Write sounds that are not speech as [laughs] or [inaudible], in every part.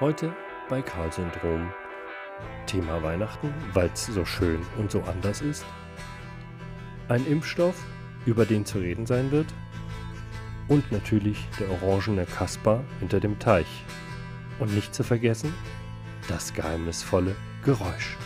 Heute bei Karl-Syndrom. Thema Weihnachten, weil es so schön und so anders ist. Ein Impfstoff, über den zu reden sein wird. Und natürlich der orangene Kasper hinter dem Teich. Und nicht zu vergessen, das geheimnisvolle Geräusch.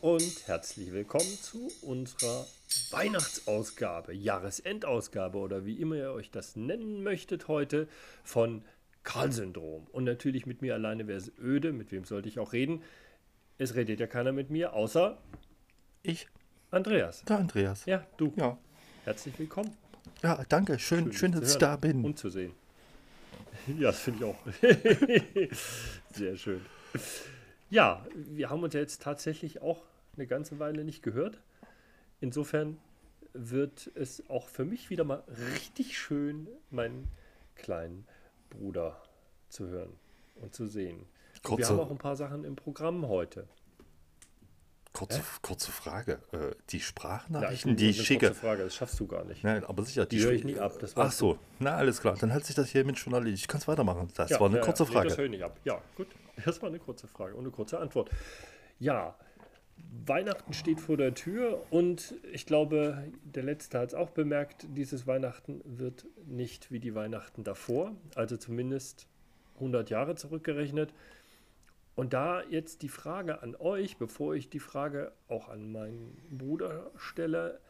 Und herzlich willkommen zu unserer Weihnachtsausgabe, Jahresendausgabe oder wie immer ihr euch das nennen möchtet heute von Karl-Syndrom. Und natürlich mit mir alleine wäre es öde, mit wem sollte ich auch reden? Es redet ja keiner mit mir, außer Ich, Andreas. der Andreas. Ja, du. Ja, Herzlich willkommen. ja danke. Schön, schön, dich dass ich da bin. Und zu sehen. [laughs] Ja, das finde ich auch. [laughs] Sehr schön. Ja, wir haben uns ja jetzt tatsächlich auch eine ganze Weile nicht gehört. Insofern wird es auch für mich wieder mal richtig schön, meinen kleinen Bruder zu hören und zu sehen. Und wir Kurze- haben auch ein paar Sachen im Programm heute. Kurze, kurze Frage. Äh, die Ja, Sprachnachrichten, ich- die ich schicke. kurze Frage, das schaffst du gar nicht. Nein, aber sicher, die, Die höre schicke- ich nie ab, das Ach so, na alles klar. Dann hat sich das hiermit schon erledigt. Ich kann es weitermachen. Das Ja, war eine ja, kurze ja. Nee, Frage. das höre ich nicht ab. Ja, gut. [laughs] Das war eine kurze Frage und eine kurze Antwort. Ja, Weihnachten steht vor der Tür und ich glaube, der Letzte hat es auch bemerkt, dieses Weihnachten wird nicht wie die Weihnachten davor, also zumindest 100 Jahre zurückgerechnet. Und da jetzt die Frage an euch, bevor ich die Frage auch an meinen Bruder stelle,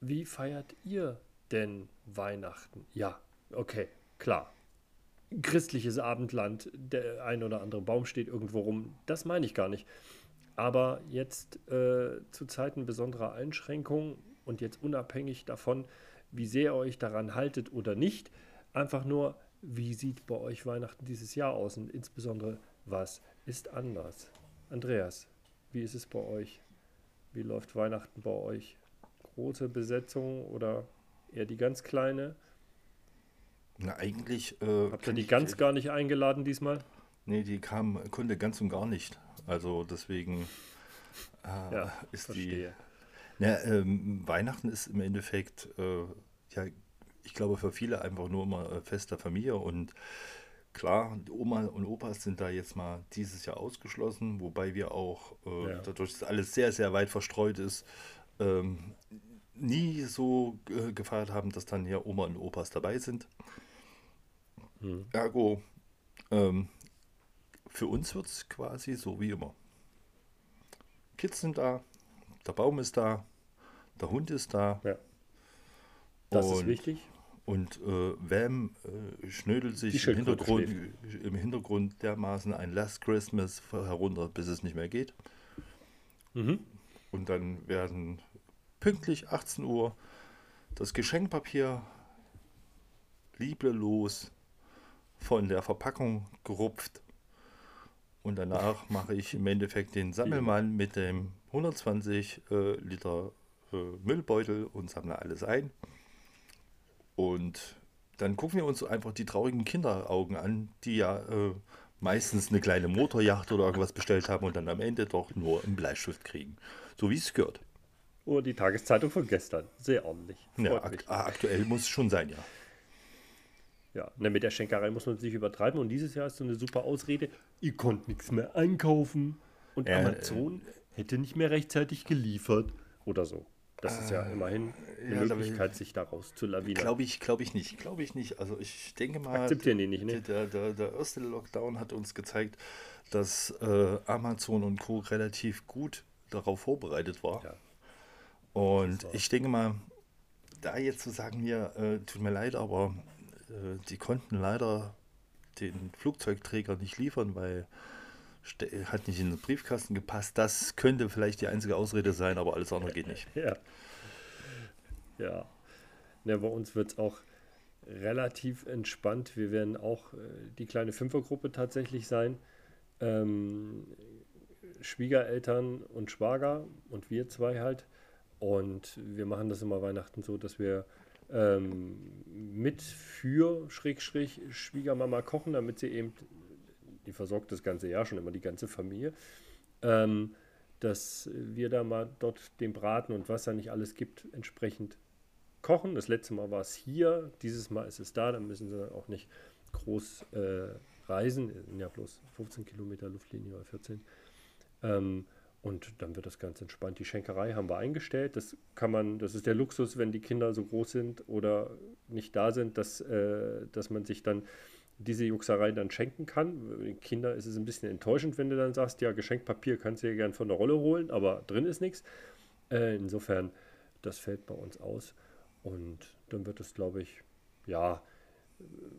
wie feiert ihr denn Weihnachten? Ja, okay, klar christliches Abendland, der ein oder andere Baum steht irgendwo rum. Das meine ich gar nicht. Aber jetzt äh, zu Zeiten besonderer Einschränkungen und jetzt unabhängig davon, wie sehr ihr euch daran haltet oder nicht, einfach nur, wie sieht bei euch Weihnachten dieses Jahr aus und insbesondere, was ist anders? Andreas, wie ist es bei euch? Wie läuft Weihnachten bei euch? Große Besetzung oder eher die ganz kleine? Na, eigentlich. Äh, Habt ihr die ich- ganz gar nicht eingeladen diesmal? Nee, die kam, konnte ganz und gar nicht. Also deswegen äh, Ja, ist verstehe. die. Na, ähm, Weihnachten ist im Endeffekt, äh, ja, ich glaube für viele einfach nur immer äh, Fest der Familie und klar, Oma und Opas sind da jetzt mal dieses Jahr ausgeschlossen, wobei wir auch, äh, Ja. dadurch, dass alles sehr, sehr weit verstreut ist, ähm, nie so äh, gefeiert haben, dass dann hier Oma und Opas dabei sind. Hm. Ergo, ähm, für uns wird es quasi so wie immer. Kids sind da, der Baum ist da, der Hund ist da Ja. Das ist Und wichtig. und äh, Wham äh, schnödelt sich im Hintergrund, im Hintergrund dermaßen ein Last Christmas herunter, bis es nicht mehr geht. Mhm. Und dann werden pünktlich 18 Uhr das Geschenkpapier liebelos von der Verpackung gerupft. Und danach [laughs] mache ich im Endeffekt den Sammelmann mit dem 120 äh, Liter äh, Müllbeutel und sammle alles ein. Und dann gucken wir uns einfach die traurigen Kinderaugen an, die ja äh, meistens eine kleine Motorjacht oder irgendwas bestellt haben und dann am Ende doch nur einen Bleistift kriegen. So wie es gehört. Oh, die Tageszeitung von gestern. Sehr ordentlich. Ja, Freut mich. akt aktuell muss es schon sein, ja. Ja, ne, mit der Schenkerei muss man sich übertreiben. Und dieses Jahr ist so eine super Ausrede. Ihr konnt nichts mehr einkaufen. Und Äh, Amazon hätte nicht mehr rechtzeitig geliefert. Oder so. Das ist ja immerhin eine ja, Möglichkeit, sich daraus zu lawinieren. Glaube ich, glaube ich nicht. Glaube ich nicht. Also ich denke mal, Akzeptieren die nicht, ne? der, der, der erste Lockdown hat uns gezeigt, dass äh, Amazon und Co. relativ gut darauf vorbereitet war. Ja. Und ich denke mal, da jetzt zu sagen, mir, äh, tut mir leid, aber äh, die konnten leider den Flugzeugträger nicht liefern, weil hat nicht in den Briefkasten gepasst. Das könnte vielleicht die einzige Ausrede sein, aber alles andere geht nicht. Ja. Ja. Ne, bei uns wird es auch relativ entspannt. Wir werden auch äh, die kleine Fünfergruppe tatsächlich sein. Ähm, Schwiegereltern und Schwager und wir zwei halt. Und wir machen das immer Weihnachten so, dass wir ähm, mit für Schrägstrich Schwiegermama kochen, damit sie eben, die versorgt das ganze Jahr schon immer die ganze Familie, ähm, dass wir da mal dort den Braten und was da nicht alles gibt, entsprechend kochen. Das letzte Mal war es hier, dieses Mal ist es da, dann müssen sie auch nicht groß äh, reisen, ja bloß 15 Kilometer Luftlinie oder 14. Ähm, und dann wird das ganz entspannt. Die Schenkerei haben wir eingestellt. Das kann man, das ist der Luxus, wenn die Kinder so groß sind oder nicht da sind, dass, äh, dass man sich dann diese Juxerei dann schenken kann. Für die Kinder ist es ein bisschen enttäuschend, wenn du dann sagst, ja, Geschenkpapier kannst du dir gern von der Rolle holen, aber drin ist nichts. Äh, insofern, das fällt bei uns aus. Und dann wird es, glaube ich, ja,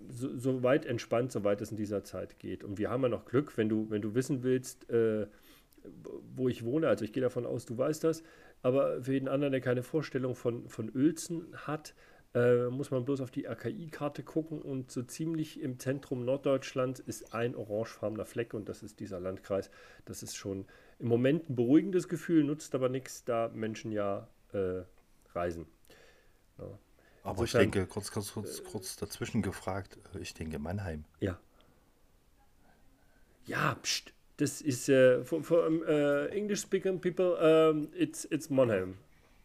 so, so, weit entspannt, soweit es in dieser Zeit geht. Und wir haben ja noch Glück, wenn du, wenn du wissen willst, äh, wo ich wohne, also ich gehe davon aus, du weißt das, aber für jeden anderen, der keine Vorstellung von, von Uelzen hat, äh, muss man bloß auf die AKI-Karte gucken und so ziemlich im Zentrum Norddeutschlands ist ein orangefarbener Fleck und das ist dieser Landkreis. Das ist schon im Moment ein beruhigendes Gefühl, nutzt aber nichts, da Menschen ja äh, reisen. Ja. Aber Insofern, ich denke, kurz, kurz, kurz, kurz dazwischen gefragt, äh, ich denke Mannheim. Ja. Ja, pst. Das ist uh, for, for um, uh, English speaking people, um, it's, it's Monheim.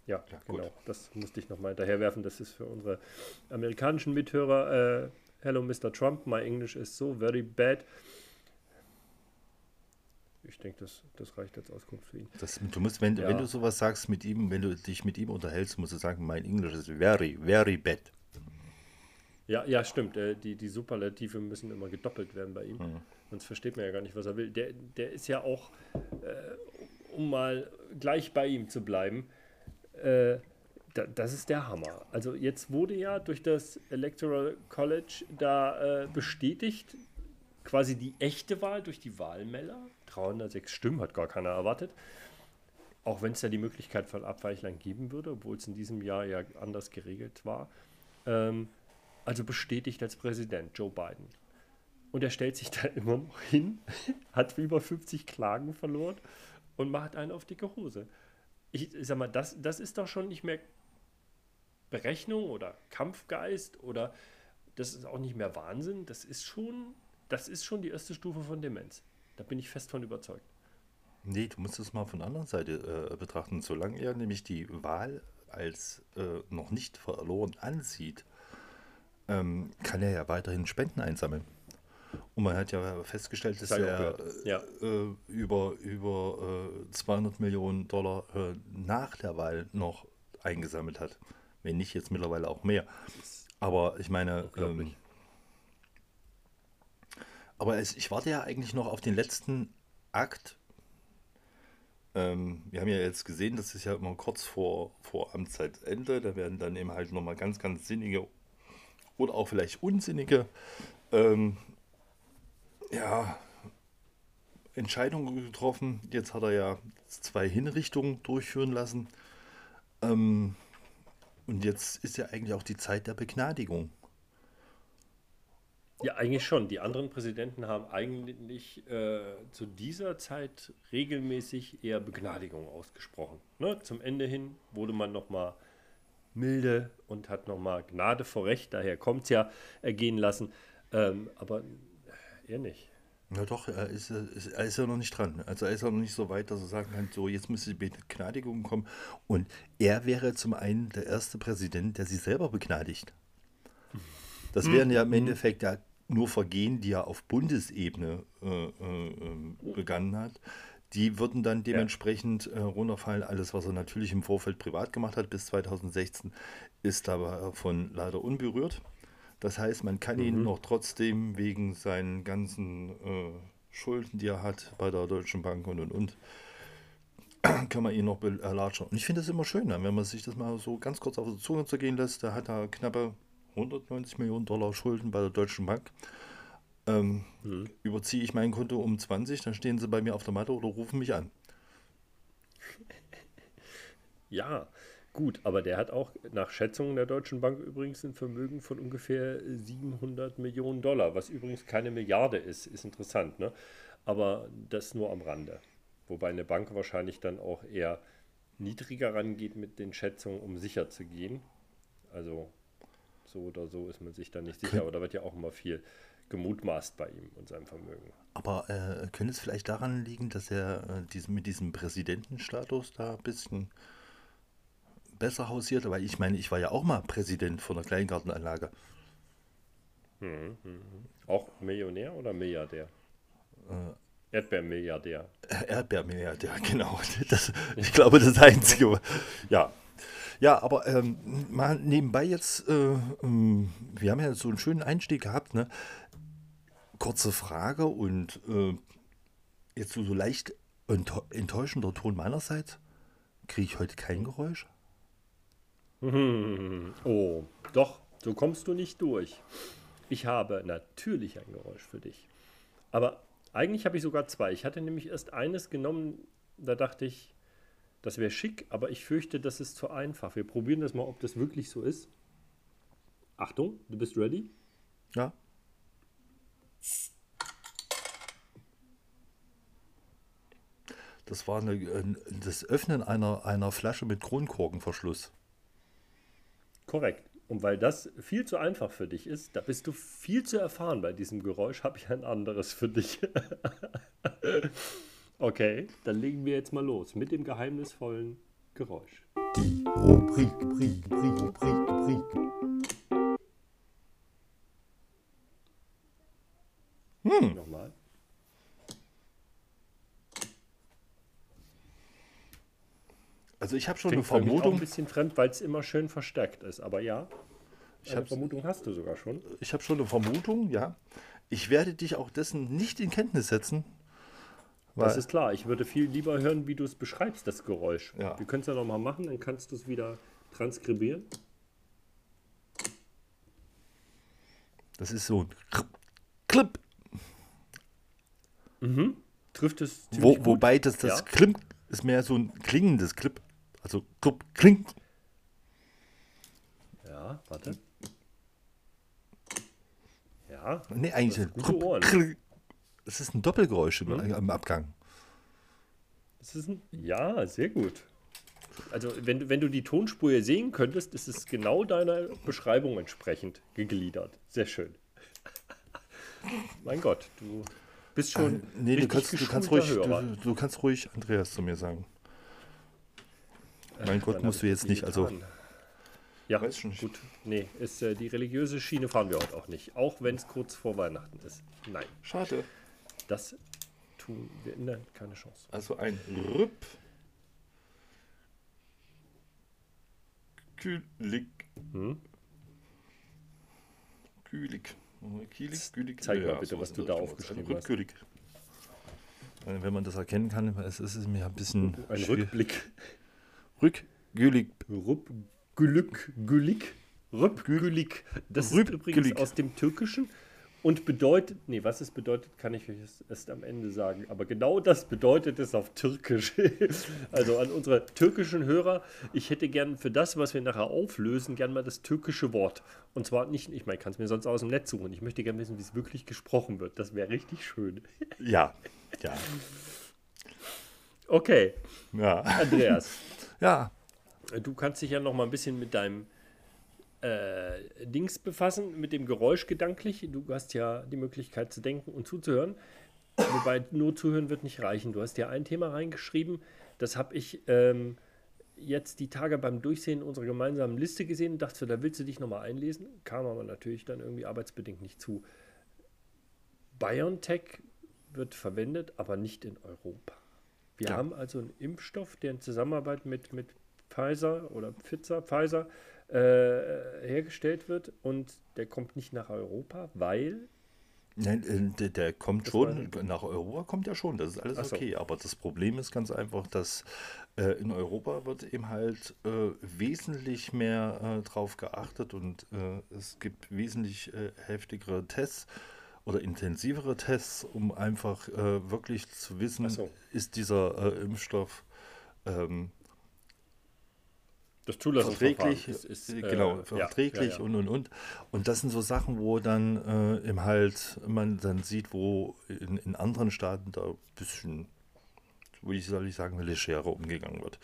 Ja, ja genau. Gut. Das musste ich nochmal hinterherwerfen. Das ist für unsere amerikanischen Mithörer. Uh, Hello, Mr. Trump. My English is so very bad. Ich denke, das, das reicht als Auskunft für ihn. Das, du musst, wenn, ja. wenn du sowas sagst mit ihm, wenn du dich mit ihm unterhältst, musst du sagen, mein Englisch ist very, very bad. Ja, ja, stimmt. Die, die Superlative müssen immer gedoppelt werden bei ihm. Mhm. Sonst versteht man ja gar nicht, was er will. Der, der ist ja auch, äh, um mal gleich bei ihm zu bleiben, äh, da, das ist der Hammer. Also jetzt wurde ja durch das Electoral College da äh, bestätigt, quasi die echte Wahl durch die Wahlmelder. 306 Stimmen hat gar keiner erwartet. Auch wenn es da die Möglichkeit von Abweichlern geben würde, obwohl es in diesem Jahr ja anders geregelt war. Ähm, also bestätigt als Präsident Joe Biden. Und er stellt sich da [laughs] immer noch hin, hat über 50 Klagen verloren und macht einen auf dicke Hose. Ich, sag mal, das, das ist doch schon nicht mehr Berechnung oder Kampfgeist oder das ist auch nicht mehr Wahnsinn. Das ist schon, das ist schon die erste Stufe von Demenz. Da bin ich fest von überzeugt. Nee, du musst es mal von der anderen Seite äh, betrachten. Solange er nämlich die Wahl als äh, noch nicht verloren ansieht, ähm, kann er ja weiterhin Spenden einsammeln. Und man hat ja festgestellt, dass er ja. äh, über, über äh, 200 Millionen Dollar äh, nach der Wahl noch eingesammelt hat. Wenn nicht, jetzt mittlerweile auch mehr. Aber ich meine, ähm, aber es, ich warte ja eigentlich noch auf den letzten Akt. Ähm, wir haben ja jetzt gesehen, das ist ja immer kurz vor, vor Amtszeitende. Da werden dann eben halt nochmal ganz, ganz sinnige oder auch vielleicht unsinnige ähm, ja, Entscheidungen getroffen. Jetzt hat er ja zwei Hinrichtungen durchführen lassen. Ähm, und jetzt ist ja eigentlich auch die Zeit der Begnadigung. Ja, eigentlich schon. Die anderen Präsidenten haben eigentlich äh, zu dieser Zeit regelmäßig eher Begnadigung ausgesprochen. Ne? Zum Ende hin wurde man nochmal milde und hat nochmal Gnade vor Recht, daher kommt es ja, ergehen lassen. Ähm, aber er nicht. Na doch, er ist, er ist ja noch nicht dran. Also er ist ja noch nicht so weit, dass er sagen kann, so jetzt müsste die Begnadigung kommen. Und er wäre zum einen der erste Präsident, der sich selber begnadigt. Das wären ja im mhm. Endeffekt ja nur Vergehen, die er auf Bundesebene äh, äh, begangen hat. Die würden dann dementsprechend äh, runterfallen. Alles, was er natürlich im Vorfeld privat gemacht hat bis 2016, ist aber davon leider unberührt. Das heißt, man kann mhm. ihn noch trotzdem wegen seinen ganzen äh, Schulden, die er hat bei der Deutschen Bank und und und, [clears throat] kann man ihn noch erlatschen. Und ich finde das immer schön, wenn man sich das mal so ganz kurz auf die Zunge zergehen lässt. Da hat er knappe 190 Millionen Dollar Schulden bei der Deutschen Bank. Ähm, mhm. Überziehe ich mein Konto um 20, dann stehen sie bei mir auf der Matte oder rufen mich an. [laughs] Ja, Gut, aber der hat auch nach Schätzungen der Deutschen Bank übrigens ein Vermögen von ungefähr 700 Millionen Dollar, was übrigens keine Milliarde ist, ist interessant, ne? aber das nur am Rande. Wobei eine Bank wahrscheinlich dann auch eher niedriger rangeht mit den Schätzungen, um sicher zu gehen. Also so oder so ist man sich da nicht sicher, aber da wird ja auch immer viel gemutmaßt bei ihm und seinem Vermögen. Aber äh, könnte es vielleicht daran liegen, dass er äh, diesen, mit diesem Präsidentenstatus da ein bisschen besser hausiert? Weil ich meine, ich war ja auch mal Präsident von einer Kleingartenanlage. Mhm, mhm. Auch Millionär oder Milliardär? Erdbeermilliardär. Äh, Erdbeermilliardär, [laughs] genau. Das, ich glaube, das Einzige. Ja. Ja, aber ähm, mal nebenbei jetzt, äh, ähm, wir haben ja so einen schönen Einstieg gehabt, ne? Kurze Frage und äh, jetzt so, so leicht enttäu- enttäuschender Ton meinerseits. Kriege ich heute kein Geräusch? [laughs] Oh, doch, so kommst du nicht durch. Ich habe natürlich ein Geräusch für dich. Aber eigentlich habe ich sogar zwei. Ich hatte nämlich erst eines genommen, da dachte ich, das wäre schick, aber ich fürchte, das ist zu einfach. Wir probieren das mal, ob das wirklich so ist. Achtung, du bist ready? Ja. Das war eine, ein- das Öffnen einer, einer Flasche mit Kronkorkenverschluss. Korrekt. Und weil das viel zu einfach für dich ist, da bist du viel zu erfahren bei diesem Geräusch, habe ich ein anderes für dich. [laughs] okay, dann legen wir jetzt mal los mit dem geheimnisvollen Geräusch. Die Rubrik, Rubrik, Rubrik, Rubrik. Nochmal. Also ich habe schon Klingt eine mich auch ein Vermutung. bisschen fremd, weil es immer schön verstärkt ist. Aber ja, Ich eine habe Vermutung hast du sogar schon. ich hab schon eine Vermutung, ja. Ich werde dich auch dessen nicht in Kenntnis setzen. Das ist klar. Ich würde viel lieber hören, wie du es beschreibst, das Geräusch. Ja. Wir können es ja nochmal machen, dann kannst du es wieder transkribieren. das ist so ein Klipp. Trifft es Wo, wobei das, das Ja. Klipp ist mehr so ein klingendes Klipp. Also klingt. Ja, warte. Ja, Nee, eigentlich Das sind gute Ohren. Klipp. Es ist ein Doppelgeräusch im, Mhm. im Abgang. das ist ein, ja, sehr gut. Also, wenn, du- wenn du die Tonspur hier sehen könntest, ist es genau deiner Beschreibung entsprechend gegliedert. Sehr schön. mein Gott, du bist schon. Äh, nee, du kannst, du, kannst ruhig, du, du kannst ruhig Andreas zu mir sagen. Mein Gott, musst du jetzt nicht. Also? Ja, Weiß schon nicht. gut. Nee, ist, äh, die religiöse Schiene fahren wir heute auch nicht. Auch wenn es kurz vor Weihnachten ist. Nein, schade. das tun wir. Nein, keine Chance. Also ein Rüpp. Kühlig. Hm? Kühlig. Kielig, kühlig. Zeig mal Ja, bitte, so was du da aufgeschrieben hast. Rüppkühlig. Wenn man das erkennen kann, es ist es mir ein bisschen Ein. Rückblick. Rückgülig. Rübgülük, Gülik, Rübgülik. Das ist Rübgülik. übrigens aus dem Türkischen und bedeutet, nee, was es bedeutet, kann ich euch erst- am Ende sagen. Aber genau das bedeutet es auf Türkisch. [laughs] also an unsere türkischen Hörer, ich hätte gern für das, was wir nachher auflösen, gern mal das türkische Wort. Und zwar nicht, ich meine, ich kann es mir sonst aus dem Netz suchen. Ich möchte gerne wissen, wie es wirklich gesprochen wird. Das wäre richtig schön. Ja. Ja. Okay, Ja. Andreas. [laughs] Ja. Du kannst dich ja noch mal ein bisschen mit deinem äh, Dings befassen, mit dem Geräusch gedanklich. Du hast ja die Möglichkeit zu denken und zuzuhören. Wobei nur zuhören wird nicht reichen. Du hast ja ein Thema reingeschrieben. Das habe ich ähm, jetzt die Tage beim Durchsehen unserer gemeinsamen Liste gesehen und dachte, da willst du dich noch mal einlesen. Kam aber natürlich dann irgendwie arbeitsbedingt nicht zu. BioNTech wird verwendet, aber nicht in Europa. Wir Ja. haben also einen Impfstoff, der in Zusammenarbeit mit, mit Pfizer oder Pfizer, Pfizer äh, hergestellt wird und der kommt nicht nach Europa, weil Nein, äh, der, der kommt Das schon, nach Europa kommt er schon, das ist alles so. okay. Aber das Problem ist ganz einfach, dass äh, in Europa wird eben halt äh, wesentlich mehr äh, drauf geachtet und äh, es gibt wesentlich äh, heftigere Tests oder intensivere Tests, um einfach äh, wirklich zu wissen, so. ist dieser äh, Impfstoff ähm, das verträglich, ist, ist, äh, äh, genau, ja, verträglich ja, ja. und und und. Und das sind so Sachen, wo dann äh, im halt man dann sieht, wo in, in anderen Staaten da ein bisschen, würde ich soll ich sagen, legerer umgegangen wird.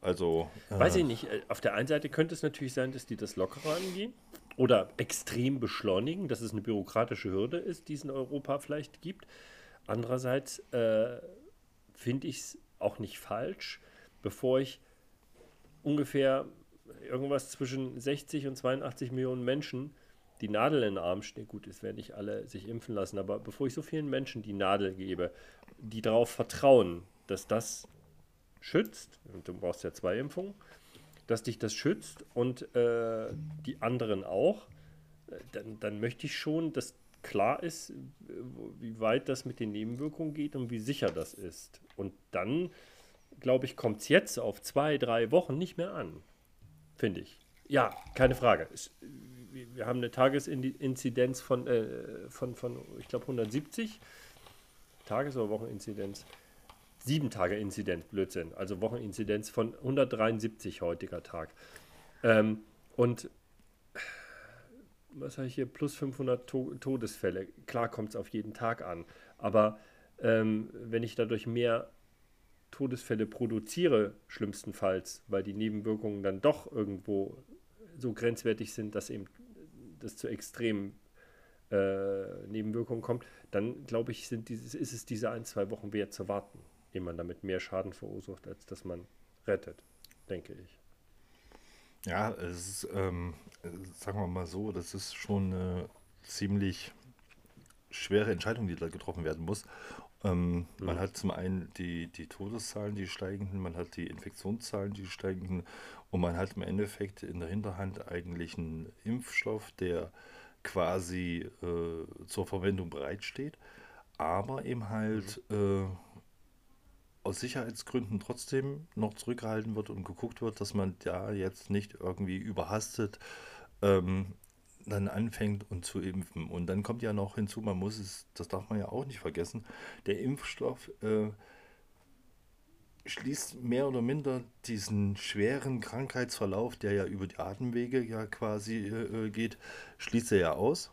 Also. Weiß ich nicht. Äh, auf der einen Seite könnte es natürlich sein, dass die das lockerer angehen oder extrem beschleunigen, dass es eine bürokratische Hürde ist, die es in Europa vielleicht gibt. Andererseits äh, finde ich es auch nicht falsch, bevor ich ungefähr irgendwas zwischen 60 und 82 Millionen Menschen die Nadel in den Arm stecken. Gut, es werden nicht alle sich impfen lassen, aber bevor ich so vielen Menschen die Nadel gebe, die darauf vertrauen, dass das schützt, und du brauchst ja zwei Impfungen, dass dich das schützt und äh, die anderen auch, äh, dann, dann möchte ich schon, dass klar ist, wie weit das mit den Nebenwirkungen geht und wie sicher das ist. Und dann, glaube ich, kommt es jetzt auf zwei, drei Wochen nicht mehr an, finde ich. Ja, keine Frage. Es, wir haben eine Tagesinzidenz von, äh, von, von ich glaube, 170. Tages- oder Wocheninzidenz. Sieben Tage Inzidenz, Blödsinn. Also Wocheninzidenz von 173 heutiger Tag. Ähm, und was habe ich hier? Plus 500 to Todesfälle. Klar kommt es auf jeden Tag an. Aber ähm, wenn ich dadurch mehr Todesfälle produziere, schlimmstenfalls, weil die Nebenwirkungen dann doch irgendwo so grenzwertig sind, dass eben das zu extremen äh, Nebenwirkungen kommt, dann glaube ich, sind dieses, ist es diese ein, zwei Wochen wert zu warten, ehe man damit mehr Schaden verursacht, als dass man rettet, denke ich. Ja, es ist, ähm, sagen wir mal so, das ist schon eine ziemlich schwere Entscheidung, die da getroffen werden muss. Ähm, mhm. Man hat zum einen die, die Todeszahlen, die steigenden, man hat die Infektionszahlen, die steigenden und man hat im Endeffekt in der Hinterhand eigentlich einen Impfstoff, der quasi äh, zur Verwendung bereitsteht, aber eben halt mhm. äh, aus Sicherheitsgründen trotzdem noch zurückgehalten wird und geguckt wird, dass man da jetzt nicht irgendwie überhastet ähm, dann anfängt und zu impfen. Und dann kommt ja noch hinzu, man muss es, das darf man ja auch nicht vergessen, der Impfstoff äh, schließt mehr oder minder diesen schweren Krankheitsverlauf, der ja über die Atemwege ja quasi äh, geht, schließt er ja aus.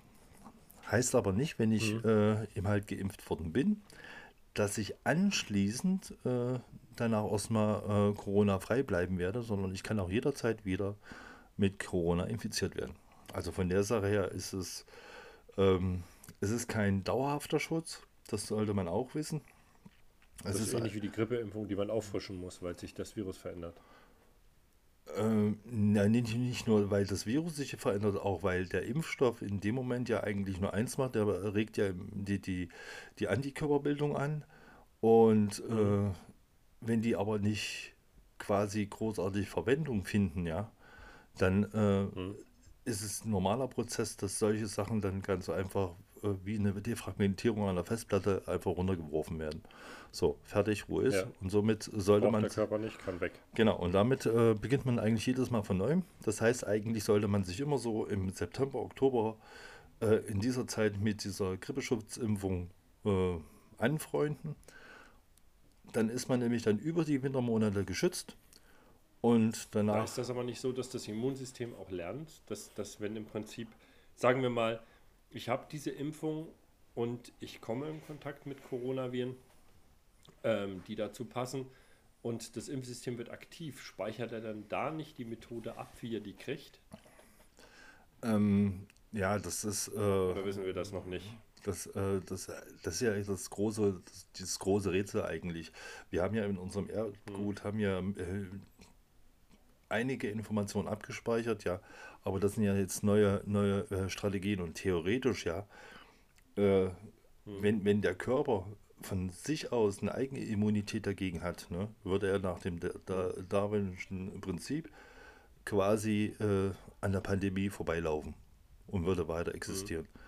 Heißt aber nicht, wenn ich mhm. äh, eben halt geimpft worden bin, dass ich anschließend äh, danach erstmal äh, Corona-frei bleiben werde, sondern ich kann auch jederzeit wieder mit Corona infiziert werden. Also von der Sache her ist es, ähm, es ist kein dauerhafter Schutz, das sollte man auch wissen. Das es ist ähnlich wie die Grippeimpfung, die man auffrischen muss, weil sich das Virus verändert. Ähm, nein, nicht, nicht nur, weil das Virus sich verändert, auch weil der Impfstoff in dem Moment ja eigentlich nur eins macht, der regt ja die, die, die Antikörperbildung an. Und äh, wenn die aber nicht quasi großartig Verwendung finden, ja, dann äh, mhm ist es ein normaler Prozess, dass solche Sachen dann ganz einfach wie eine Defragmentierung an der Festplatte einfach runtergeworfen werden. So, fertig, Ruhe ist. Ja. Und somit sollte Braucht man. Der Körper nicht, kann weg. Genau, und damit äh, beginnt man eigentlich jedes Mal von neuem. Das heißt, eigentlich sollte man sich immer so im September, Oktober äh, in dieser Zeit mit dieser Grippeschutzimpfung äh, anfreunden. Dann ist man nämlich dann über die Wintermonate geschützt und danach. Da ist das aber nicht so, dass das Immunsystem auch lernt, dass, dass wenn im Prinzip, sagen wir mal, ich habe diese Impfung und ich komme in Kontakt mit Coronaviren, ähm, die dazu passen und das Impfsystem wird aktiv, speichert er dann da nicht die Methode ab, wie er die kriegt? Ähm, ja, das ist. Äh, Oder wissen wir das noch nicht? Das, äh, das, das ist ja das große, das, dieses große Rätsel eigentlich. Wir haben ja in unserem Erdgut hm. haben ja äh, einige Informationen abgespeichert, ja, aber das sind ja jetzt neue, neue äh, Strategien und theoretisch, ja, äh, mhm. wenn, wenn der Körper von sich aus eine eigene Immunität dagegen hat, ne, würde er nach dem Darwinschen Prinzip quasi äh, an der Pandemie vorbeilaufen und würde weiter existieren. Mhm.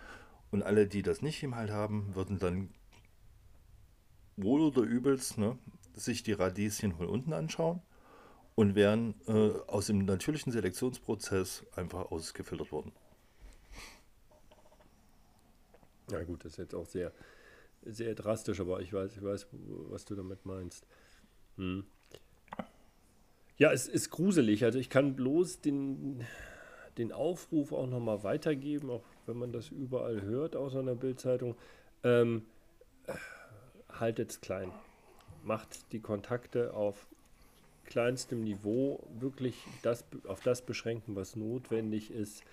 Und alle, die das nicht im Halt haben, würden dann wohl oder übelst ne, sich die Radieschen von unten anschauen und wären äh, aus dem natürlichen Selektionsprozess einfach ausgefiltert worden. Ja gut, das ist jetzt auch sehr, sehr drastisch, aber ich weiß, ich weiß, was du damit meinst. Hm. Ja, es ist gruselig. Also ich kann bloß den, den Aufruf auch nochmal weitergeben, auch wenn man das überall hört, außer in der Bildzeitung. Ähm, haltet es klein. Macht die Kontakte auf kleinstem Niveau wirklich das, auf das beschränken, was notwendig ist.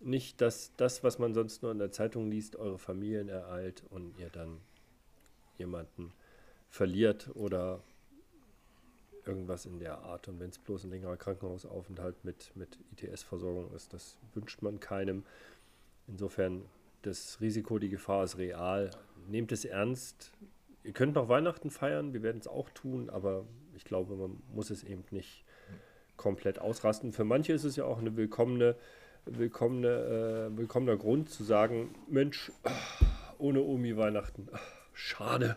Nicht das, das, was man sonst nur in der Zeitung liest, eure Familien ereilt und ihr dann jemanden verliert oder irgendwas in der Art. Und wenn es bloß ein längerer Krankenhausaufenthalt mit, mit ITS-Versorgung ist, das wünscht man keinem. Insofern, das Risiko, die Gefahr ist real. Nehmt es ernst. Ihr könnt noch Weihnachten feiern, wir werden es auch tun, aber ich glaube, man muss es eben nicht komplett ausrasten. Für manche ist es ja auch eine willkommene, willkommene, äh, willkommener Grund zu sagen, Mensch, ohne Omi Weihnachten, schade,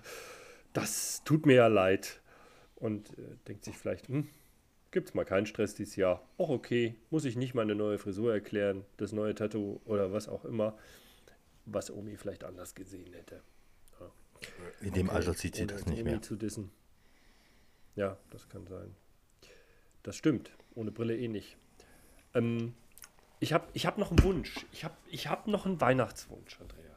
das tut mir ja leid und äh, denkt sich vielleicht, hm, gibt es mal keinen Stress dieses Jahr. Auch okay, muss ich nicht meine neue Frisur erklären, das neue Tattoo oder was auch immer, was Omi vielleicht anders gesehen hätte. Ja. In dem okay, Alter sieht sie das nicht Omi mehr. Zu dissen. Ja, das kann sein. Das stimmt. Ohne Brille eh nicht. Ähm, ich habe ich hab noch einen Wunsch. Ich habe ich hab noch einen Weihnachtswunsch, Andrea.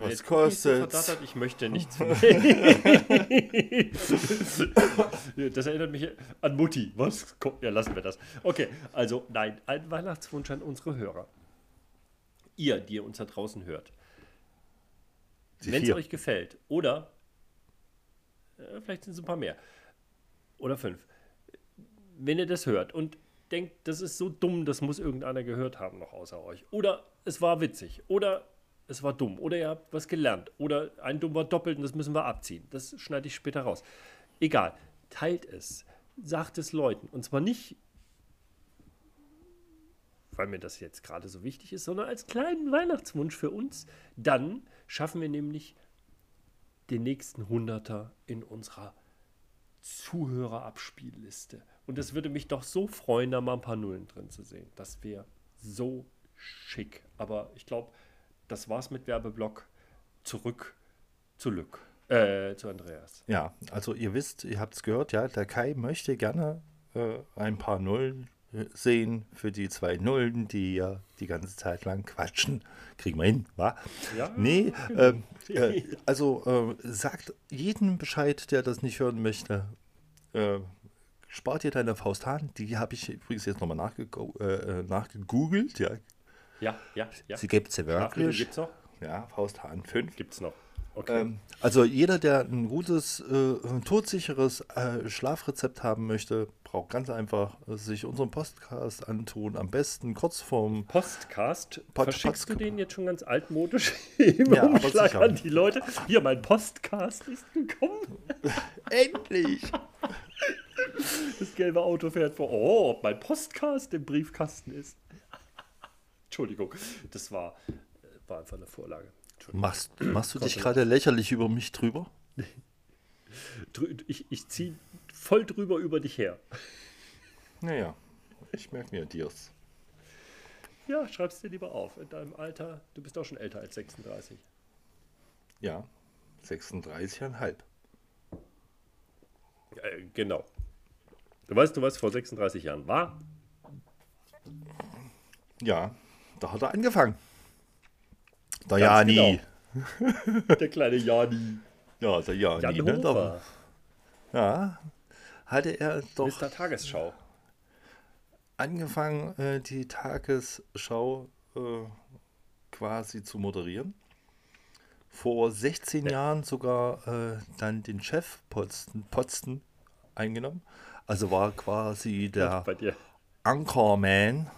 Was Jetzt kostet Ich möchte nichts. [laughs] [laughs] das erinnert mich an Mutti. Was? Ja, lassen wir das. Okay, also nein, ein Weihnachtswunsch an unsere Hörer. Ihr, die ihr uns da draußen hört. Wenn es euch gefällt, oder vielleicht sind es ein paar mehr. Oder fünf. Wenn ihr das hört und denkt, das ist so dumm, das muss irgendeiner gehört haben noch außer euch. Oder es war witzig. Oder es war dumm. Oder ihr habt was gelernt. Oder ein dumm war doppelt und das müssen wir abziehen. Das schneide ich später raus. Egal. Teilt es. Sagt es Leuten. Und zwar nicht, weil mir das jetzt gerade so wichtig ist, sondern als kleinen Weihnachtswunsch für uns. Dann schaffen wir nämlich den nächsten Hunderter in unserer Zuhörerabspielliste. Und es würde mich doch so freuen, da mal ein paar Nullen drin zu sehen. Das wäre so schick. Aber ich glaube, das war's mit Werbeblock. Zurück zu Lück. Äh, zu Andreas. Ja, also ihr wisst, ihr habt es gehört, ja, der Kai möchte gerne äh, ein paar Nullen sehen für die zwei Nullen, die ja die ganze Zeit lang quatschen. Kriegen wir hin, wa? Ja. Nee, [laughs] ähm, äh, also äh, sagt jedem Bescheid, der das nicht hören möchte. Äh, spart dir deine Faust an. Die habe ich übrigens jetzt nochmal äh, nachgegoogelt. Ja, ja, ja, ja. Sie gibt es ja wirklich. Gibt es noch? Ja, Faust Hahn 5. Gibt es noch. Okay. Ähm, also jeder, der ein gutes, äh, todsicheres äh, Schlafrezept haben möchte, braucht ganz einfach sich unseren Podcast antun. Am besten kurz vorm Postcast. Pod Verschickst Pod du den jetzt schon ganz altmodisch [laughs] im ja, Umschlag an die Leute? Hier, mein Postcast ist gekommen. [laughs] Endlich! Das gelbe Auto fährt vor. Oh, ob mein Postcast im Briefkasten ist. [laughs] Entschuldigung, das war, war einfach eine Vorlage. Machst, machst du dich gerade lächerlich über mich drüber? ich ich ziehe voll drüber über dich her. Naja, ich merke mir dir's. Ja, schreib's dir lieber auf. In deinem Alter, du bist auch schon älter als 36. Ja, 36,5. Äh, genau. Du weißt, du was vor 36 Jahren war? Ja, da hat er angefangen. Der Ganz Jani. Genau. [laughs] Der kleine Jani. Ja, der Jani. Jan ne? Da, ja, hatte er doch. Mr. Tagesschau. Angefangen, äh, die Tagesschau äh, quasi zu moderieren. Vor 16 ja. Jahren sogar äh, dann den Chefposten Posten eingenommen. Also war quasi der Anchorman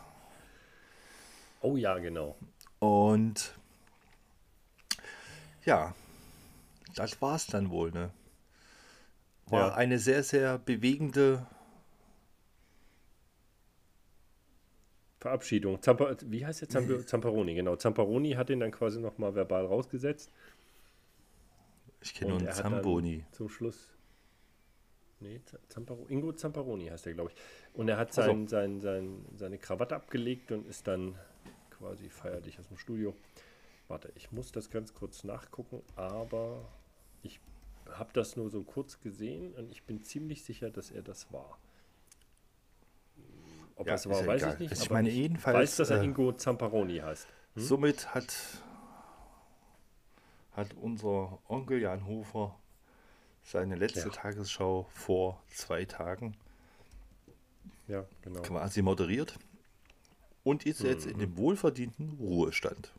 Oh ja, genau. Und ja, das war es dann wohl, ne? War ja. eine sehr, sehr bewegende Verabschiedung. Zampa Wie heißt der Zamp Zamparoni? Genau, Zamparoni hat ihn dann quasi nochmal verbal rausgesetzt. Ich kenne nur einen Zamboni. Zum Schluss. Nee, Zamparo Ingo Zamparoni heißt er, glaube ich. Und er hat sein, so. sein, sein, seine Krawatte abgelegt und ist dann quasi feierlich aus dem Studio. Warte, ich muss das ganz kurz nachgucken, aber ich habe das nur so kurz gesehen und ich bin ziemlich sicher, dass er das war. Ob ja, es war, weiß egal. ich nicht. Also ich meine, ich jedenfalls. weiß, dass er äh, Ingo Zamparoni heißt. Hm? Somit hat, hat unser Onkel Jan Hofer seine letzte Ja. Tagesschau vor zwei Tagen Ja, genau. quasi moderiert und ist jetzt in dem wohlverdienten Ruhestand.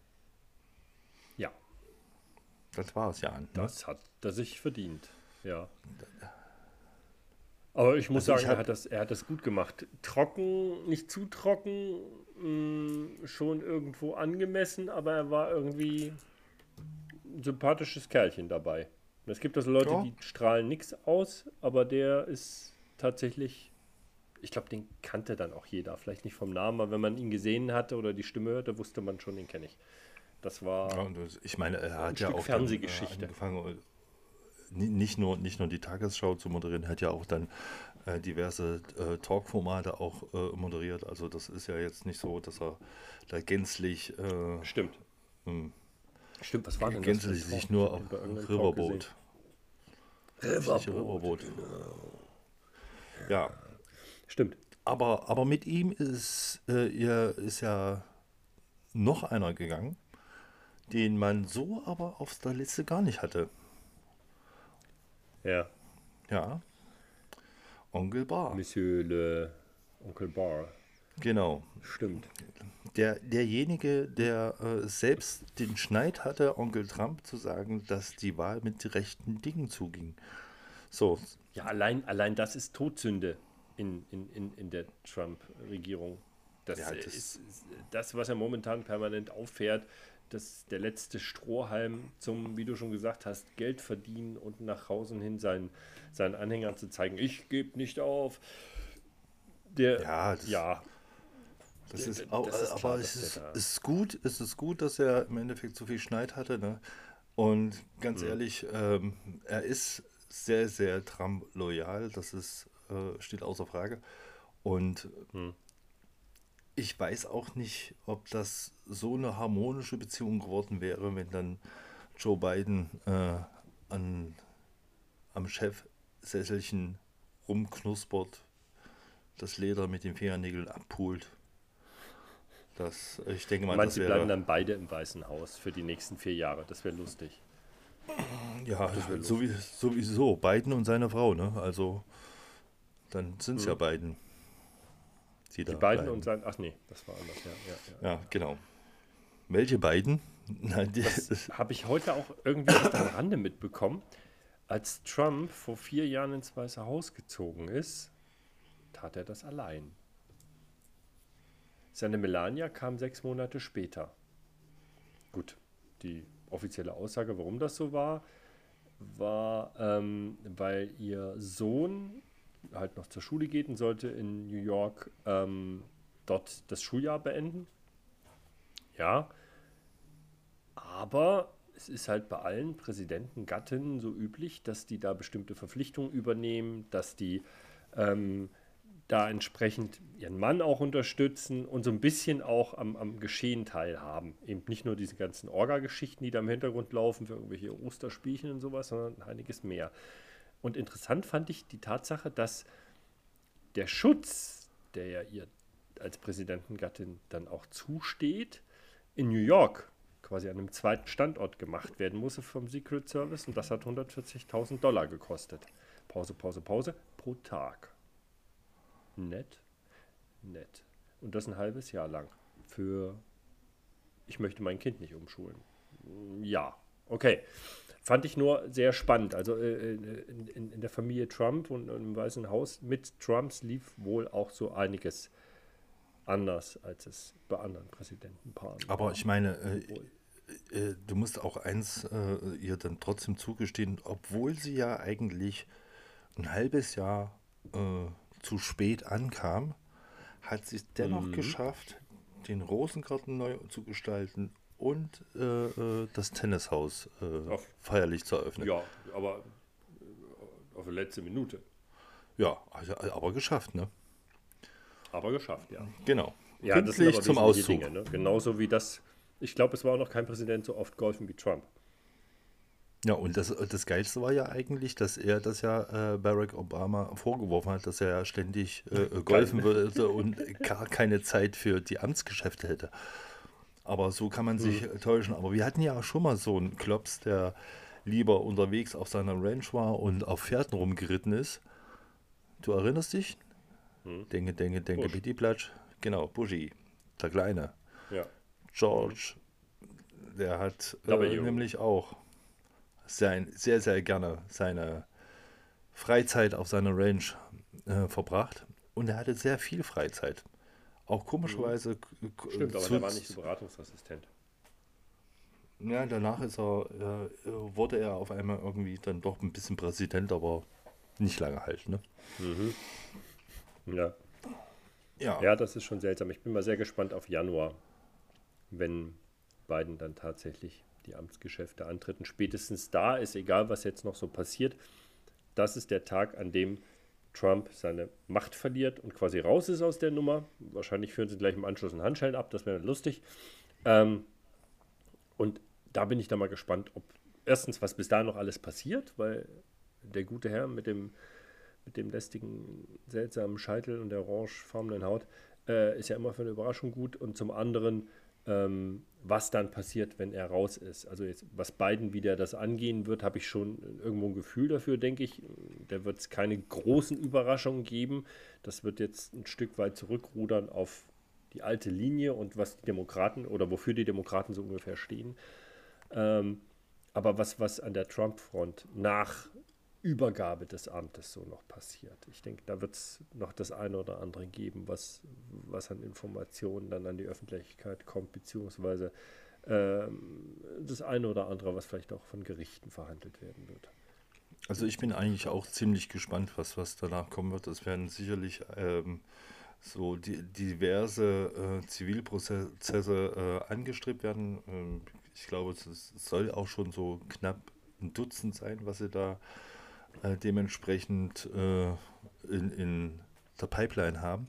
Das war es ja. Ne? das hat er sich verdient. Ja. Aber ich muss Also ich sagen, er, hab- hat das, er hat das gut gemacht. Trocken, nicht zu trocken, mh, schon irgendwo angemessen, aber er war irgendwie ein sympathisches Kerlchen dabei. Und Es gibt also Leute, Ja. die strahlen nichts aus, aber der ist tatsächlich, ich glaube, den kannte dann auch jeder. Vielleicht nicht vom Namen, aber wenn man ihn gesehen hatte oder die Stimme hörte, wusste man schon, den kenne ich. Das war. Ja, das- ich meine, er hat ja Stück auch dann, äh, Fernsehgeschichte. angefangen, äh, ni- nicht nur, nicht nur die Tagesschau zu moderieren, er hat ja auch dann äh, diverse äh, Talkformate auch äh, moderiert. Also das ist ja jetzt nicht so, dass er da gänzlich, äh, Stimmt. hm, Stimmt, was war denn das? gänzlich für ein sich nur auf. Riverboat. Riverboat. Ja, Stimmt. aber, aber mit ihm ist, äh, ihr ist ja noch einer gegangen, den man so aber auf der Liste gar nicht hatte. Ja. Ja. Onkel Bar. Monsieur le Onkel Bar. Genau. Stimmt. Der, derjenige, der äh, selbst den Schneid hatte, Onkel Trump zu sagen, dass die Wahl mit rechten Dingen zuging. So, Ja, allein, allein das ist Todsünde in, in, in, in der Trump-Regierung. Das, Ja, das- ist das, was er momentan permanent auffährt, dass der letzte Strohhalm zum, wie du schon gesagt hast, Geld verdienen und nach Hause hin seinen, seinen Anhängern zu zeigen, ich gebe nicht auf. Der, Ja, das- ja, das ist das auch, ist aber klar, es dass ist, es ist gut, es ist gut, dass er im Endeffekt so viel Schneid hatte. Ne? Und ganz Mhm. ehrlich, ähm, er ist sehr, sehr Trump loyal, das ist, äh, steht außer Frage. Und Mhm. Ich weiß auch nicht, ob das so eine harmonische Beziehung geworden wäre, wenn dann Joe Biden äh, an, am Chefsesselchen rumknuspert, das Leder mit den Fingernägeln abpult. Das, ich denke mal, das sie bleiben dann beide im Weißen Haus für die nächsten vier Jahre. Das wäre lustig. ja, wär sowie, sowieso, Biden und seine Frau, ne? Also, dann sind es ja Biden. Die da beiden bleiben. und sein. Ach nee, das war anders, ja. ja, ja. Ja, genau. Welche beiden? [laughs] Nein, die, Das habe ich heute auch irgendwie aus am Rande mitbekommen. Als Trump vor vier Jahren ins Weiße Haus gezogen ist, tat er das allein. Seine Melania kam sechs Monate später. Gut, die offizielle Aussage, warum das so war, war, ähm, weil ihr Sohn halt noch zur Schule geht und sollte in New York ähm, dort das Schuljahr beenden. Ja, aber es ist halt bei allen Präsidenten, Gattinnen so üblich, dass die da bestimmte Verpflichtungen übernehmen, dass die ähm, da entsprechend ihren Mann auch unterstützen und so ein bisschen auch am, am Geschehen teilhaben. Eben nicht nur diese ganzen Orga-Geschichten, die da im Hintergrund laufen für irgendwelche Osterspielchen und sowas, sondern einiges mehr. Und interessant fand ich die Tatsache, dass der Schutz, der ja ihr als Präsidentengattin dann auch zusteht, in New York quasi an einem zweiten Standort gemacht werden musste vom Secret Service und das hat 140.000 Dollar gekostet. Pause, Pause, Pause pro Tag. Nett, nett. Und das ein halbes Jahr lang. Für, ich möchte mein Kind nicht umschulen. Ja, okay. Fand ich nur sehr spannend. Also äh, in, in, in der Familie Trump und im Weißen Haus mit Trumps lief wohl auch so einiges anders, als es bei anderen Präsidentenpaaren aber ich meine, äh, Wohl. äh, du musst auch eins äh, ihr dann trotzdem zugestehen, obwohl sie ja eigentlich ein halbes Jahr äh, zu spät ankam, hat sie es dennoch Mhm. geschafft, den Rosengarten neu zu gestalten und äh, äh, das Tennishaus äh, Auf- feierlich zu eröffnen. Ja, aber äh, auf die letzte Minute. Ja, also, aber geschafft, ne? Aber geschafft, ja. Genau. Ja, das sind Pünktlich zum Auszug. Dinge. Ne? Genauso wie das, ich glaube, es war auch noch kein Präsident so oft golfen wie Trump. Ja, und das, das Geilste war ja eigentlich, dass er das ja äh, Barack Obama vorgeworfen hat, dass er ja ständig äh, golfen würde und gar keine Zeit für die Amtsgeschäfte hätte. Aber so kann man sich Hm. äh, täuschen. Aber wir hatten ja auch schon mal so einen Klops, der lieber unterwegs auf seiner Ranch war und auf Pferden rumgeritten ist. Du erinnerst dich? Hm. Denke, denke, denke. Bitty Platsch. Genau, Bushy, der Kleine. Ja. George, der hat äh, nämlich auch sein, sehr, sehr gerne seine Freizeit auf seiner Range äh, verbracht. Und er hatte sehr viel Freizeit. Auch komischerweise. k- Stimmt, aber der war nicht so Beratungsassistent. Ja, danach ist er, äh, wurde er auf einmal irgendwie dann doch ein bisschen Präsident, aber nicht lange halt. Ne? Ja. Ja. ja, das ist schon seltsam. Ich bin mal sehr gespannt auf Januar, wenn Biden dann tatsächlich die Amtsgeschäfte antreten. Spätestens da ist egal, was jetzt noch so passiert. Das ist der Tag, an dem Trump seine Macht verliert und quasi raus ist aus der Nummer. Wahrscheinlich führen sie gleich im Anschluss einen Handschellen ab, das wäre lustig. Ähm, und da bin ich dann mal gespannt, ob erstens, was bis dahin noch alles passiert, weil der gute Herr mit dem, mit dem lästigen, seltsamen Scheitel und der orangefarbenen Haut äh, ist ja immer für eine Überraschung gut. Und zum anderen, ähm, was dann passiert, wenn er raus ist. Also jetzt, was Biden wieder das angehen wird, habe ich schon irgendwo ein Gefühl dafür, denke ich. Da wird es keine großen Überraschungen geben. Das wird jetzt ein Stück weit zurückrudern auf die alte Linie und was die Demokraten oder wofür die Demokraten so ungefähr stehen. Ähm, aber was, was an der Trump-Front nach Übergabe des Amtes so noch passiert. Ich denke, da wird es noch das eine oder andere geben, was, was an Informationen dann an die Öffentlichkeit kommt, beziehungsweise ähm, das eine oder andere, was vielleicht auch von Gerichten verhandelt werden wird. Also ich bin eigentlich auch ziemlich gespannt, was, was danach kommen wird. Es werden sicherlich ähm, so die, diverse äh, Zivilprozesse äh, angestrebt werden. Ähm, ich glaube, es soll auch schon so knapp ein Dutzend sein, was sie da äh, dementsprechend äh, in, in der Pipeline haben.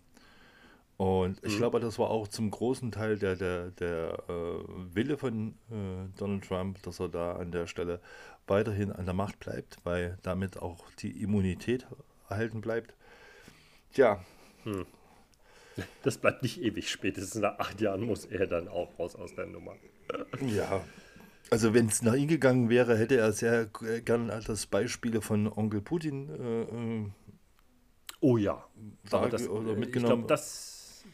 Und ich glaube, das war auch zum großen Teil der, der, der äh, Wille von äh, Donald Trump, dass er da an der Stelle weiterhin an der Macht bleibt, weil damit auch die Immunität erhalten bleibt. Tja, Das bleibt nicht ewig. Spätestens nach acht Jahren muss er dann auch raus aus der Nummer. ja. Also wenn es nach ihm gegangen wäre, hätte er sehr gern das Beispiele von Onkel Putin äh, äh, Oh ja. Da das, oder äh, ich mitgenommen. glaube, das.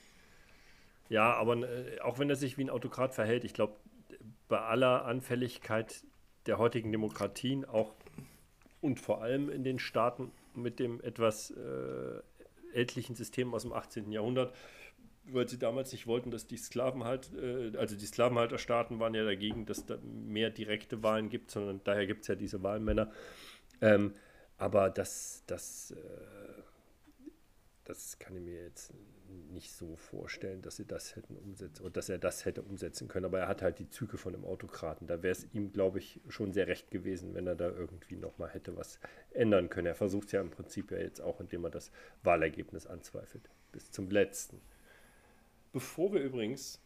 Ja, aber äh, auch wenn er sich wie ein Autokrat verhält, ich glaube, bei aller Anfälligkeit der heutigen Demokratien, auch und vor allem in den Staaten mit dem etwas äh, ältlichen System aus dem 18. Jahrhundert, weil sie damals nicht wollten, dass die Sklaven halt, äh, also die Sklavenhalterstaaten waren ja dagegen, dass da mehr direkte Wahlen gibt, sondern daher gibt es ja diese Wahlmänner. Ähm, aber das, das, äh, das kann ich mir jetzt nicht so vorstellen, dass sie das hätten umsetzen oder dass er das hätte umsetzen können. Aber er hat halt die Züge von einem Autokraten. Da wäre es ihm, glaube ich, schon sehr recht gewesen, wenn er da irgendwie nochmal hätte was ändern können. Er versucht es ja im Prinzip ja jetzt auch, indem er das Wahlergebnis anzweifelt. Bis zum letzten. Bevor wir übrigens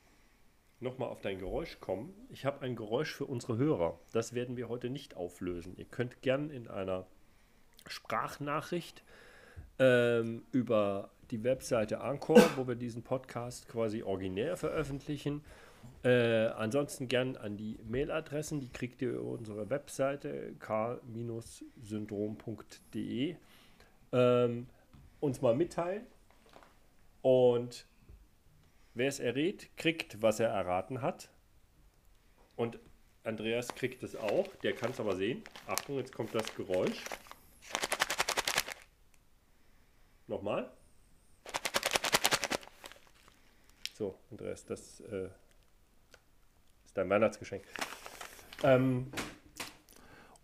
nochmal auf dein Geräusch kommen, ich habe ein Geräusch für unsere Hörer. Das werden wir heute nicht auflösen. Ihr könnt gern in einer Sprachnachricht ähm, über die Webseite Anchor, wo wir diesen Podcast quasi originär veröffentlichen. Äh, ansonsten gern an die Mailadressen, die kriegt ihr über unsere Webseite k-syndrom.de. Ähm, uns mal mitteilen. Und wer es errät, kriegt, was er erraten hat. Und Andreas kriegt es auch. Der kann es aber sehen. Achtung, jetzt kommt das Geräusch. Nochmal. So, Andreas, das äh, ist dein Weihnachtsgeschenk. Ähm,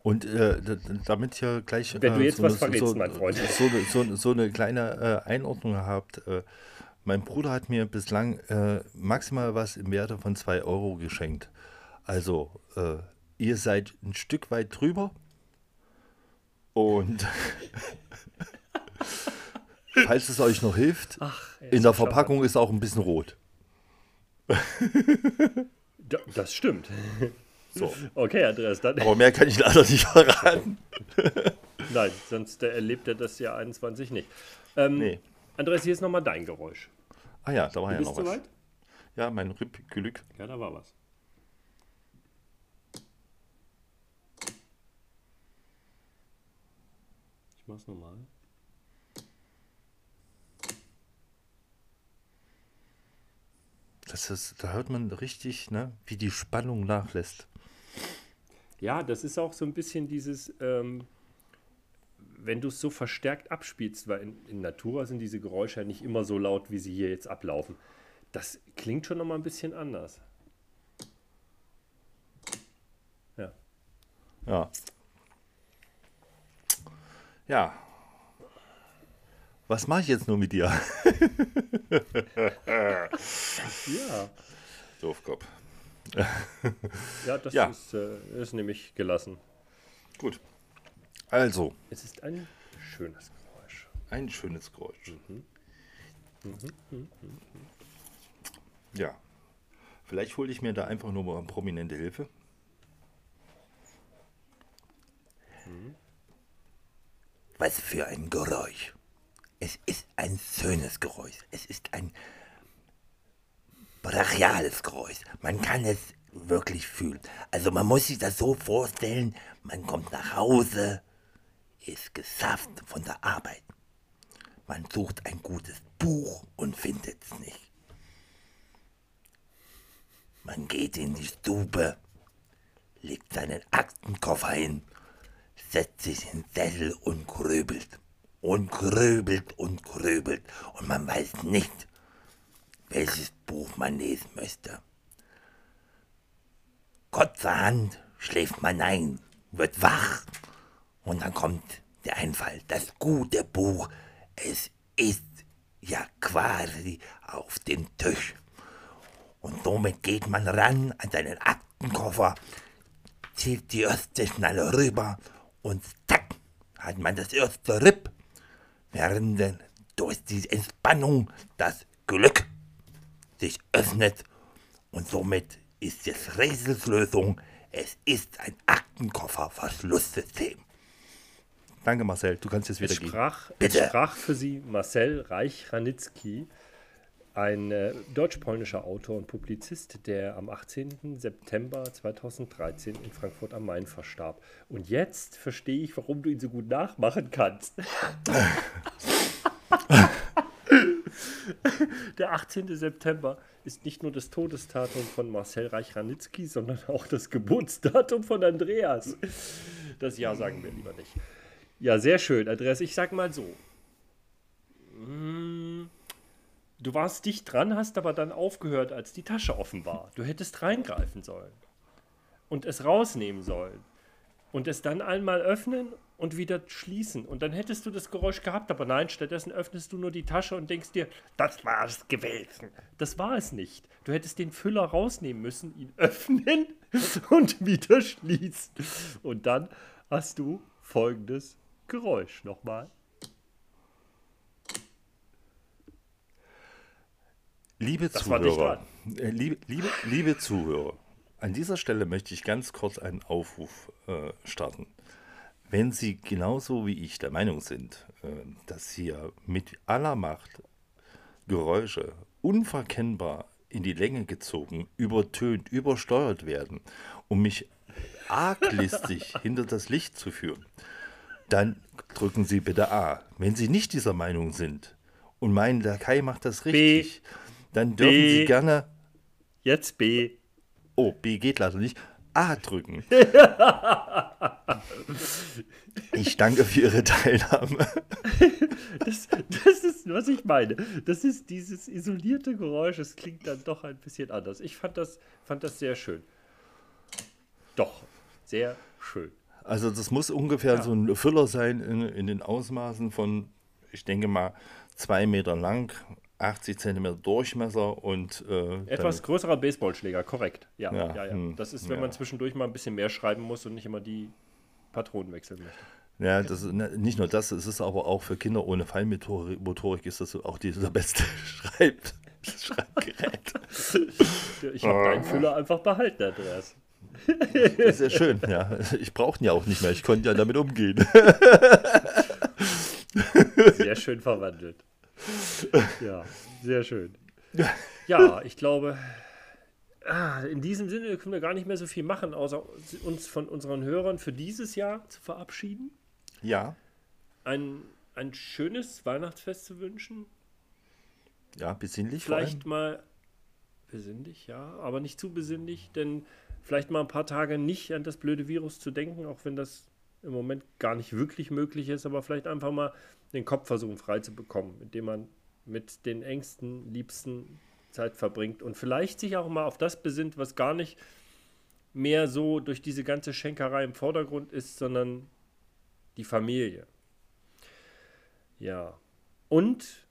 Und äh, damit ihr gleich. Wenn du äh, jetzt so was eine- verrätst, so, mein Freund. So, eine- so, so eine kleine äh, Einordnung habt. Mein Bruder hat mir bislang äh, maximal was im Werte von 2 Euro geschenkt. Also, äh, ihr seid ein Stück weit drüber. Und [laughs] falls es euch noch hilft, er in der Verpackung ist auch ein bisschen rot. Da, das stimmt. So. Okay, Andreas, dann. Aber mehr kann ich leider nicht verraten. Nein, sonst äh, erlebt er das Jahr 21 nicht. Ähm, Nee. Andreas, hier ist nochmal dein Geräusch. Ah ja, da war du ja noch was. Weit? Ja, mein Rippglück. Ja, da war was. Ich mach's nochmal. Das ist, da hört man richtig, ne, wie die Spannung nachlässt. Ja, das ist auch so ein bisschen dieses, ähm, wenn du es so verstärkt abspielst, weil in, in Natura sind diese Geräusche ja nicht immer so laut, wie sie hier jetzt ablaufen. Das klingt schon nochmal ein bisschen anders. Ja. Ja. Ja. Was mache ich jetzt nur mit dir? [laughs] Ja, Doofkopf. ja das Ja. Ist, äh, ist nämlich gelassen. Gut. Also, Es ist ein schönes Geräusch. ein schönes Geräusch. Ja. Vielleicht hole ich mir da einfach nur mal prominente Hilfe. Was für ein Geräusch. Es ist ein schönes Geräusch. Es ist ein brachiales Geräusch. Man kann es wirklich fühlen. Also man muss sich das so vorstellen, man kommt nach Hause, ist gesafft von der Arbeit. Man sucht ein gutes Buch und findet es nicht. Man geht in die Stube, legt seinen Aktenkoffer hin, setzt sich in den Sessel und grübelt. Und grübelt und grübelt. Und man weiß nicht, welches Buch man lesen möchte. Kurzerhand schläft man ein, wird wach. Und dann kommt der Einfall, das gute Buch, es ist ja quasi auf dem Tisch. Und somit geht man ran an seinen Aktenkoffer, zieht die erste Schnalle rüber und zack, hat man das erste Ripp, während durch die Entspannung das Glück sich öffnet und somit ist es Rätselslösung. Es ist ein Aktenkoffer-Verschlusssystem. Danke, Marcel. Du kannst jetzt wieder Es gehen. sprach, es Bitte. sprach für sie Marcel Reich-Ranitzky, ein äh, deutsch-polnischer Autor und Publizist, der am 18. September 2013 in Frankfurt am Main verstarb. Und jetzt verstehe ich, warum du ihn so gut nachmachen kannst. [laughs] Der 18. September ist nicht nur das Todesdatum von Marcel Reich-Ranitzky, sondern auch das Geburtsdatum von Andreas. Das Jahr sagen wir lieber nicht. Ja, sehr schön, Andreas. Ich sag mal so. Mm, Du warst dicht dran, hast aber dann aufgehört, als die Tasche offen war. Du hättest reingreifen sollen und es rausnehmen sollen und es dann einmal öffnen und wieder schließen. Und dann hättest du das Geräusch gehabt, aber nein, stattdessen öffnest du nur die Tasche und denkst dir, das war's gewesen. Das war es nicht. Du hättest den Füller rausnehmen müssen, ihn [laughs] öffnen und wieder schließen. Und dann hast du folgendes Geräusch nochmal. Liebe Das Zuhörer, äh, liebe, liebe, liebe Zuhörer, an dieser Stelle möchte ich ganz kurz einen Aufruf äh, starten. Wenn Sie genauso wie ich der Meinung sind, äh, dass hier mit aller Macht Geräusche unverkennbar in die Länge gezogen, übertönt, übersteuert werden, um mich arglistig [laughs] hinter das Licht zu führen, dann drücken Sie bitte A. Wenn Sie nicht dieser Meinung sind und meinen, der Kai macht das richtig, dann dürfen B. Sie gerne, Jetzt B. oh, B geht leider nicht, A drücken. [laughs] Ich danke für Ihre Teilnahme. Das, das ist, was ich meine. Das ist dieses isolierte Geräusch. Es klingt dann doch ein bisschen anders. Ich fand das, fand das sehr schön. Doch, sehr schön. Also das muss ungefähr so ein Füller sein in, in den Ausmaßen von, ich denke mal, zwei Meter lang, 80 Zentimeter Durchmesser und äh, Etwas dann, größerer Baseballschläger, korrekt. Ja, ja, Ja, ja. hm, Das ist, wenn ja. man zwischendurch mal ein bisschen mehr schreiben muss und nicht immer die Patronen wechseln möchte. ja, das ist, ne, nicht nur das, es ist aber auch für Kinder ohne Feinmotorik Motorik ist das auch die, der beste [laughs] Schreib, [laughs] Schreibgerät. Ich habe deinen Füller einfach behalten, Andreas. Das [laughs] ist ja schön, ja. Ich brauche ihn ja auch nicht mehr, ich konnte ja damit umgehen. Sehr schön verwandelt. Ja, sehr schön. Ja, ich glaube, ah, in diesem Sinne können wir gar nicht mehr so viel machen, außer uns von unseren Hörern für dieses Jahr zu verabschieden. Ja, ein, ein schönes Weihnachtsfest zu wünschen. Ja, besinnlich. Vielleicht mal besinnlich, ja, aber nicht zu besinnlich, denn vielleicht mal ein paar Tage nicht an das blöde Virus zu denken, auch wenn das im Moment gar nicht wirklich möglich ist, aber vielleicht einfach mal den Kopf versuchen frei zu bekommen, indem man mit den engsten, liebsten Zeit verbringt und vielleicht sich auch mal auf das besinnt, was gar nicht mehr so durch diese ganze Schenkerei im Vordergrund ist, sondern die Familie. Ja. Und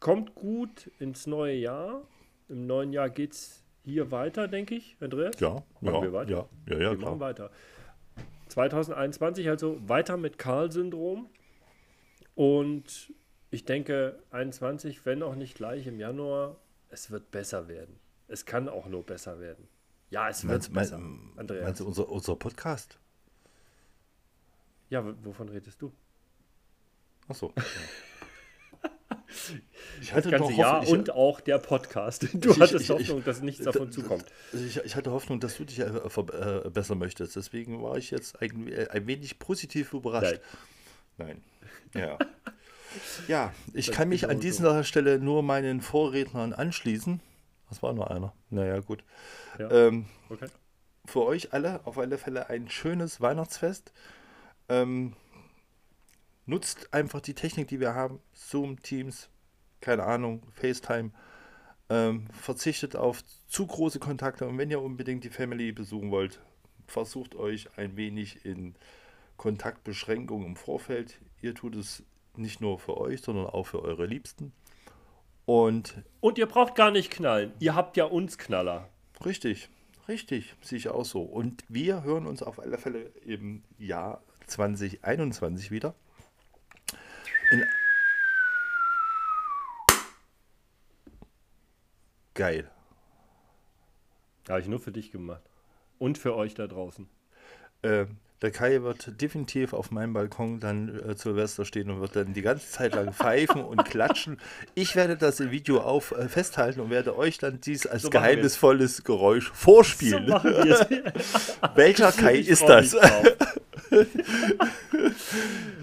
kommt gut ins neue Jahr. Im neuen Jahr geht es hier weiter, denke ich, Andreas. Ja, Machen ja, wir weiter? ja, ja, ja, wir klar. machen weiter. 2021 also weiter mit Karl-Syndrom. Und ich denke, 21, wenn auch nicht gleich im Januar, es wird besser werden. Es kann auch nur besser werden. Ja, es wird besser. meinst, Andreas. meinst du unser, unser Podcast? Ja, wovon redest du? Achso. [laughs] Ich Das hatte ganze noch Jahr und auch der Podcast. [laughs] Du Ich- hattest ich- Hoffnung, ich- dass nichts davon zukommt. Ich, hatte Hoffnung, dass du dich äh, verbessern möchtest. Deswegen war ich jetzt ein, äh, ein wenig positiv überrascht. Nein. Ja. [laughs] ja, ich Das kann mich an auch so. dieser Stelle nur meinen Vorrednern anschließen. Das war nur einer. Naja, gut. Ja. Ähm, Okay. für euch alle auf alle Fälle ein schönes Weihnachtsfest. Ähm, nutzt einfach die Technik, die wir haben. Zoom, Teams, keine Ahnung, FaceTime. Ähm, verzichtet auf zu große Kontakte und wenn ihr unbedingt die Family besuchen wollt, versucht euch ein wenig in Kontaktbeschränkungen im Vorfeld. Ihr tut es nicht nur für euch, sondern auch für eure Liebsten. Und Und ihr braucht gar nicht knallen. Ihr habt ja uns Knaller. Richtig, richtig, sehe ich auch so. Und wir hören uns auf alle Fälle im Jahr 2021 wieder. In Geil. Habe ich nur für dich gemacht. Und für euch da draußen. Ähm, der Kai wird definitiv auf meinem Balkon dann äh, zu Silvester stehen und wird dann die ganze Zeit lang [laughs] pfeifen und klatschen. Ich werde das im Video auf äh, festhalten und werde euch dann dies als So geheimnisvolles Geräusch So vorspielen. es. [laughs] Welcher Kai Ich ist das? [laughs]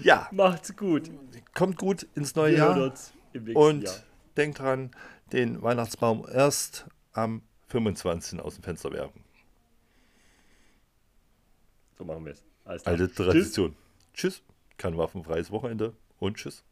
Ja, Macht's gut. Kommt gut ins neue Wir Jahr und Jahr. denkt dran, den Weihnachtsbaum erst am 25. aus dem Fenster werfen. So machen wir es. Alte Tschüss. Tradition. Tschüss. Kein waffenfreies Wochenende und tschüss.